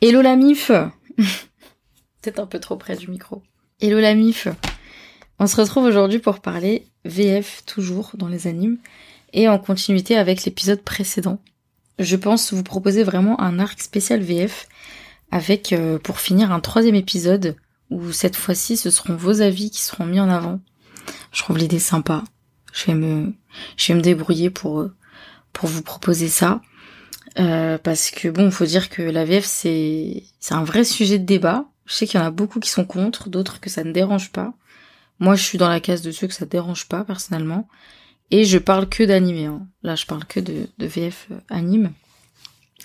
Hello la mif Peut-être un peu trop près du micro. Hello la mif On se retrouve aujourd'hui pour parler VF toujours dans les animes et en continuité avec l'épisode précédent. Je pense vous proposer vraiment un arc spécial VF avec euh, pour finir un troisième épisode où cette fois-ci ce seront vos avis qui seront mis en avant. Je trouve l'idée sympa. Je vais me je vais me débrouiller pour pour vous proposer ça. Euh, parce que bon, faut dire que la VF c'est un vrai sujet de débat. Je sais qu'il y en a beaucoup qui sont contre, d'autres que ça ne dérange pas. Moi, je suis dans la case de ceux que ça dérange pas personnellement. Et je parle que d'animé. Hein. Là, je parle que de, de VF euh, anime.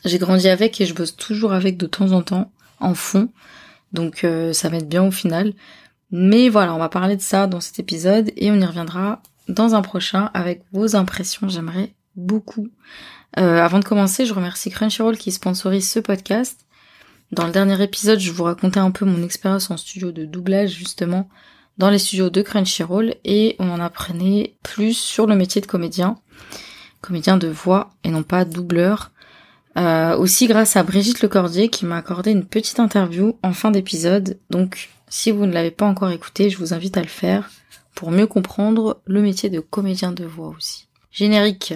J'ai grandi avec et je bosse toujours avec de temps en temps en fond. Donc euh, ça m'aide bien au final. Mais voilà, on va parler de ça dans cet épisode et on y reviendra dans un prochain avec vos impressions. J'aimerais beaucoup. Euh, avant de commencer, je remercie Crunchyroll qui sponsorise ce podcast. Dans le dernier épisode, je vous racontais un peu mon expérience en studio de doublage justement dans les studios de Crunchyroll et on en apprenait plus sur le métier de comédien, comédien de voix et non pas doubleur. Euh, aussi grâce à Brigitte Lecordier qui m'a accordé une petite interview en fin d'épisode. Donc si vous ne l'avez pas encore écouté, je vous invite à le faire pour mieux comprendre le métier de comédien de voix aussi. Générique.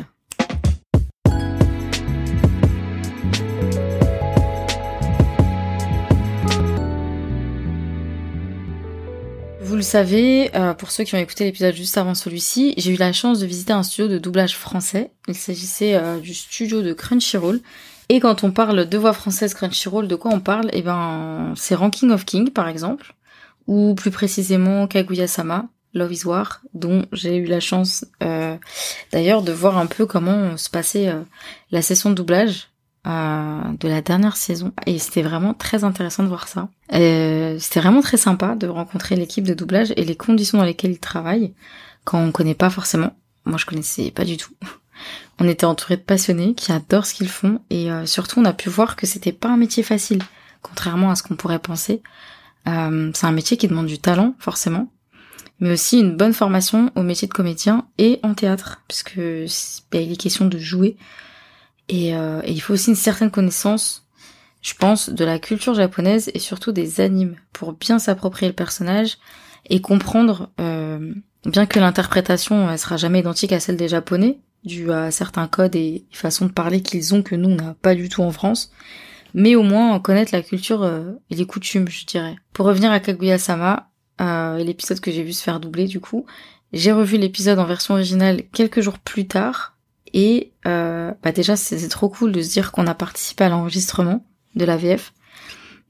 Vous le savez, euh, pour ceux qui ont écouté l'épisode juste avant celui-ci, j'ai eu la chance de visiter un studio de doublage français. Il s'agissait euh, du studio de Crunchyroll. Et quand on parle de voix française Crunchyroll, de quoi on parle? Eh ben, c'est Ranking of King, par exemple, ou plus précisément Kaguya-sama, Love is War, dont j'ai eu la chance euh, d'ailleurs de voir un peu comment se passait la session de doublage de la dernière saison et c'était vraiment très intéressant de voir ça. Euh, c'était vraiment très sympa de rencontrer l'équipe de doublage et les conditions dans lesquelles ils travaillent quand on connaît pas forcément. Moi je connaissais pas du tout. On était entouré de passionnés qui adorent ce qu'ils font et euh, surtout on a pu voir que c'était pas un métier facile, contrairement à ce qu'on pourrait penser. Euh, c'est un métier qui demande du talent forcément, mais aussi une bonne formation au métier de comédien et en théâtre, puisque il est question de jouer euh, et, il faut aussi une certaine connaissance, je pense, de la culture japonaise et surtout des animes pour bien s'approprier le personnage et comprendre, euh, bien que l'interprétation elle sera jamais identique à celle des japonais, dû à certains codes et façons de parler qu'ils ont que nous on n'a pas du tout en France, mais au moins connaître la culture euh, et les coutumes, je dirais. Pour revenir à Kaguya-sama, euh, l'épisode que j'ai vu se faire doubler du coup, j'ai revu l'épisode en version originale quelques jours plus tard et euh, bah déjà, c'est trop cool de se dire qu'on a participé à l'enregistrement de la VF.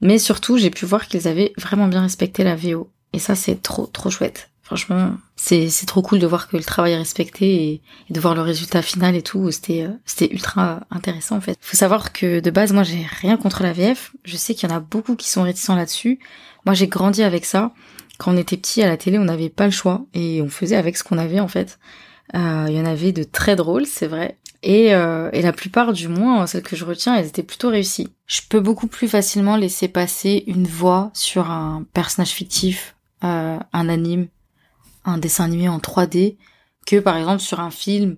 Mais surtout, j'ai pu voir qu'ils avaient vraiment bien respecté la VO. Et ça, c'est trop, trop chouette. Franchement, c'est trop cool de voir que le travail est respecté et, de voir le résultat final et tout. C'était euh, c'était ultra intéressant en fait. Faut savoir que de base, moi, j'ai rien contre la VF. Je sais qu'il y en a beaucoup qui sont réticents là-dessus. Moi, j'ai grandi avec ça. Quand on était petit à la télé, on n'avait pas le choix et on faisait avec ce qu'on avait en fait. Euh, il y en avait de très drôles, c'est vrai. Et, euh, et la plupart, du moins, celles que je retiens, elles étaient plutôt réussies. Je peux beaucoup plus facilement laisser passer une voix sur un personnage fictif, euh, un anime, un dessin animé en 3D, que par exemple sur un film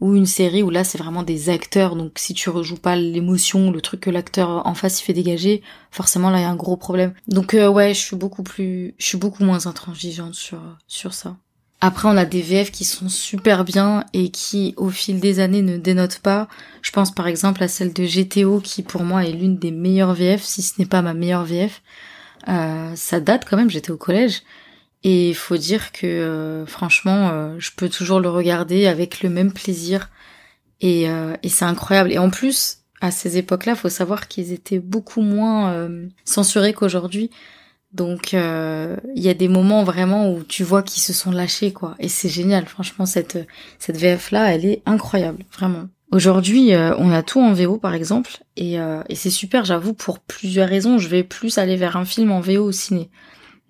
ou une série où là c'est vraiment des acteurs. Donc si tu rejoues pas l'émotion, le truc que l'acteur en face il fait dégager, forcément là il y a un gros problème. Donc euh, ouais, je suis beaucoup plus, je suis beaucoup moins intransigeante sur sur ça. Après, on a des VF qui sont super bien et qui, au fil des années, ne dénotent pas. Je pense par exemple à celle de GTO qui, pour moi, est l'une des meilleures VF, si ce n'est pas ma meilleure VF. Euh, ça date quand même, j'étais au collège. Et il faut dire que, euh, franchement, euh, je peux toujours le regarder avec le même plaisir. Et, et c'est incroyable. Et en plus, à ces époques-là, faut savoir qu'ils étaient beaucoup moins censurés qu'aujourd'hui. Donc il y a des moments vraiment où tu vois qu'ils se sont lâchés quoi. Et c'est génial. Franchement cette cette VF là elle est incroyable. Vraiment. Aujourd'hui euh, on a tout en VO par exemple. Et, euh, et c'est super j'avoue pour plusieurs raisons. Je vais plus aller vers un film en VO au ciné.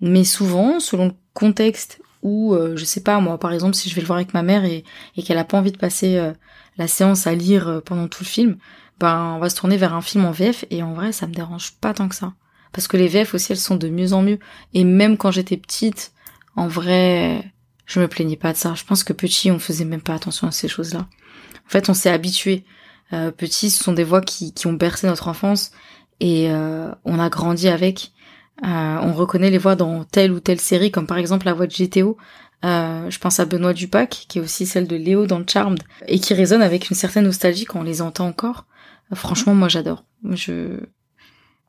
Mais souvent selon le contexte ou euh, je sais pas moi par exemple si je vais le voir avec ma mère et, et qu'elle a pas envie de passer la séance à lire pendant tout le film ben on va se tourner vers un film en VF et en vrai ça me dérange pas tant que ça parce que les VF aussi elles sont de mieux en mieux et même quand j'étais petite en vrai je me plaignais pas de ça je pense que petit on faisait même pas attention à ces choses là en fait on s'est habitué euh, petit ce sont des voix qui, qui ont bercé notre enfance et on a grandi avec. on reconnaît les voix dans telle ou telle série, comme par exemple la voix de GTO. je pense à Benoît Dupac, qui est aussi celle de Léo dans Charmed, et qui résonne avec une certaine nostalgie quand on les entend encore. franchement, moi j'adore. Je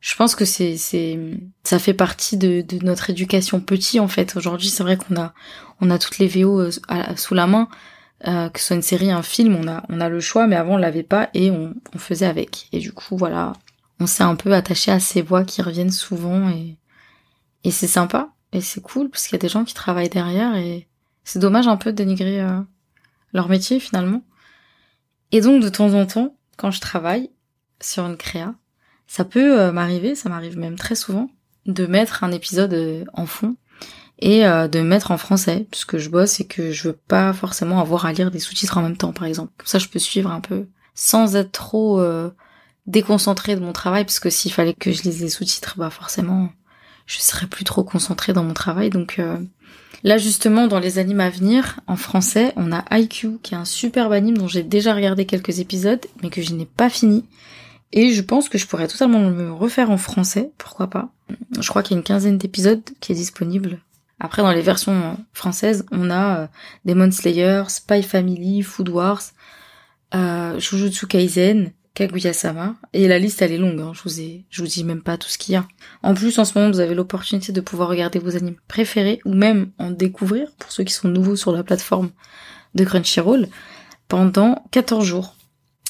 je pense que c'est c'est ça fait partie de, de notre éducation petit en fait. Aujourd'hui, c'est vrai qu'on a on a toutes les VO euh, sous la main, euh, que ce soit une série, un film, on a on a le choix, mais avant on l'avait pas et on, on faisait avec. Et du coup, voilà, on s'est un peu attaché à ces voix qui reviennent souvent et et c'est sympa et c'est cool parce qu'il y a des gens qui travaillent derrière et c'est dommage un peu de dénigrer euh, leur métier finalement. Et donc de temps en temps, quand je travaille sur une créa, ça peut euh, m'arriver, ça m'arrive même très souvent, de mettre un épisode euh, en fond et euh, de mettre en français, puisque je bosse et que je veux pas forcément avoir à lire des sous-titres en même temps, par exemple. Comme ça, je peux suivre un peu sans être trop euh, déconcentré de mon travail, parce que s'il fallait que je lise les sous-titres, bah forcément, je serais plus trop concentrée dans mon travail. Donc là, justement, dans les animes à venir, en français, on a IQ, qui est un superbe anime dont j'ai déjà regardé quelques épisodes, mais que je n'ai pas fini et je pense que je pourrais totalement me refaire en français, pourquoi pas. Je crois qu'il y a une quinzaine d'épisodes qui est disponible. Après, dans les versions françaises, on a euh, Demon Slayer, Spy Family, Food Wars, euh, Jujutsu Kaisen, Kaguya-sama. Et la liste, elle est longue, hein. je, vous je vous dis même pas tout ce qu'il y a. En plus, en ce moment, vous avez l'opportunité de pouvoir regarder vos animes préférés, ou même en découvrir, pour ceux qui sont nouveaux sur la plateforme de Crunchyroll, pendant 14 jours.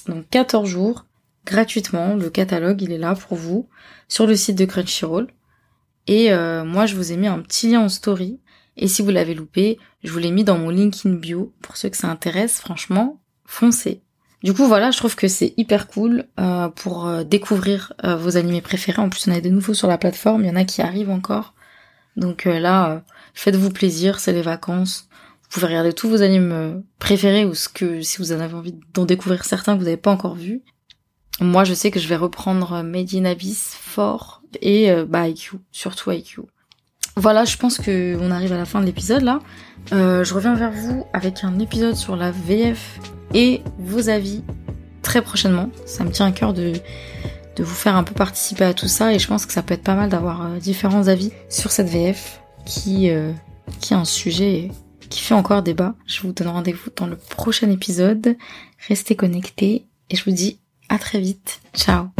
Donc 14 jours, gratuitement. Le catalogue, il est là pour vous sur le site de Crunchyroll. Et euh, moi, je vous ai mis un petit lien en story. Et si vous l'avez loupé, je vous l'ai mis dans mon link in bio. Pour ceux que ça intéresse, franchement, foncez. Du coup, voilà, je trouve que c'est hyper cool euh, pour euh, découvrir vos animés préférés. En plus, on a des nouveaux sur la plateforme. Il y en a qui arrivent encore. Donc là, faites-vous plaisir, c'est les vacances. Vous pouvez regarder tous vos animes préférés ou ce que si vous en avez envie d'en découvrir certains que vous n'avez pas encore vus. Moi, je sais que je vais reprendre in Abyss fort et euh, bah IQ, surtout IQ. Voilà, je pense que on arrive à la fin de l'épisode là. Euh, je reviens vers vous avec un épisode sur la VF et vos avis très prochainement. Ça me tient à cœur de de vous faire un peu participer à tout ça et je pense que ça peut être pas mal d'avoir euh, différents avis sur cette VF qui qui est un sujet qui fait encore débat. Je vous donne rendez-vous dans le prochain épisode. Restez connectés et je vous dis à très vite. Ciao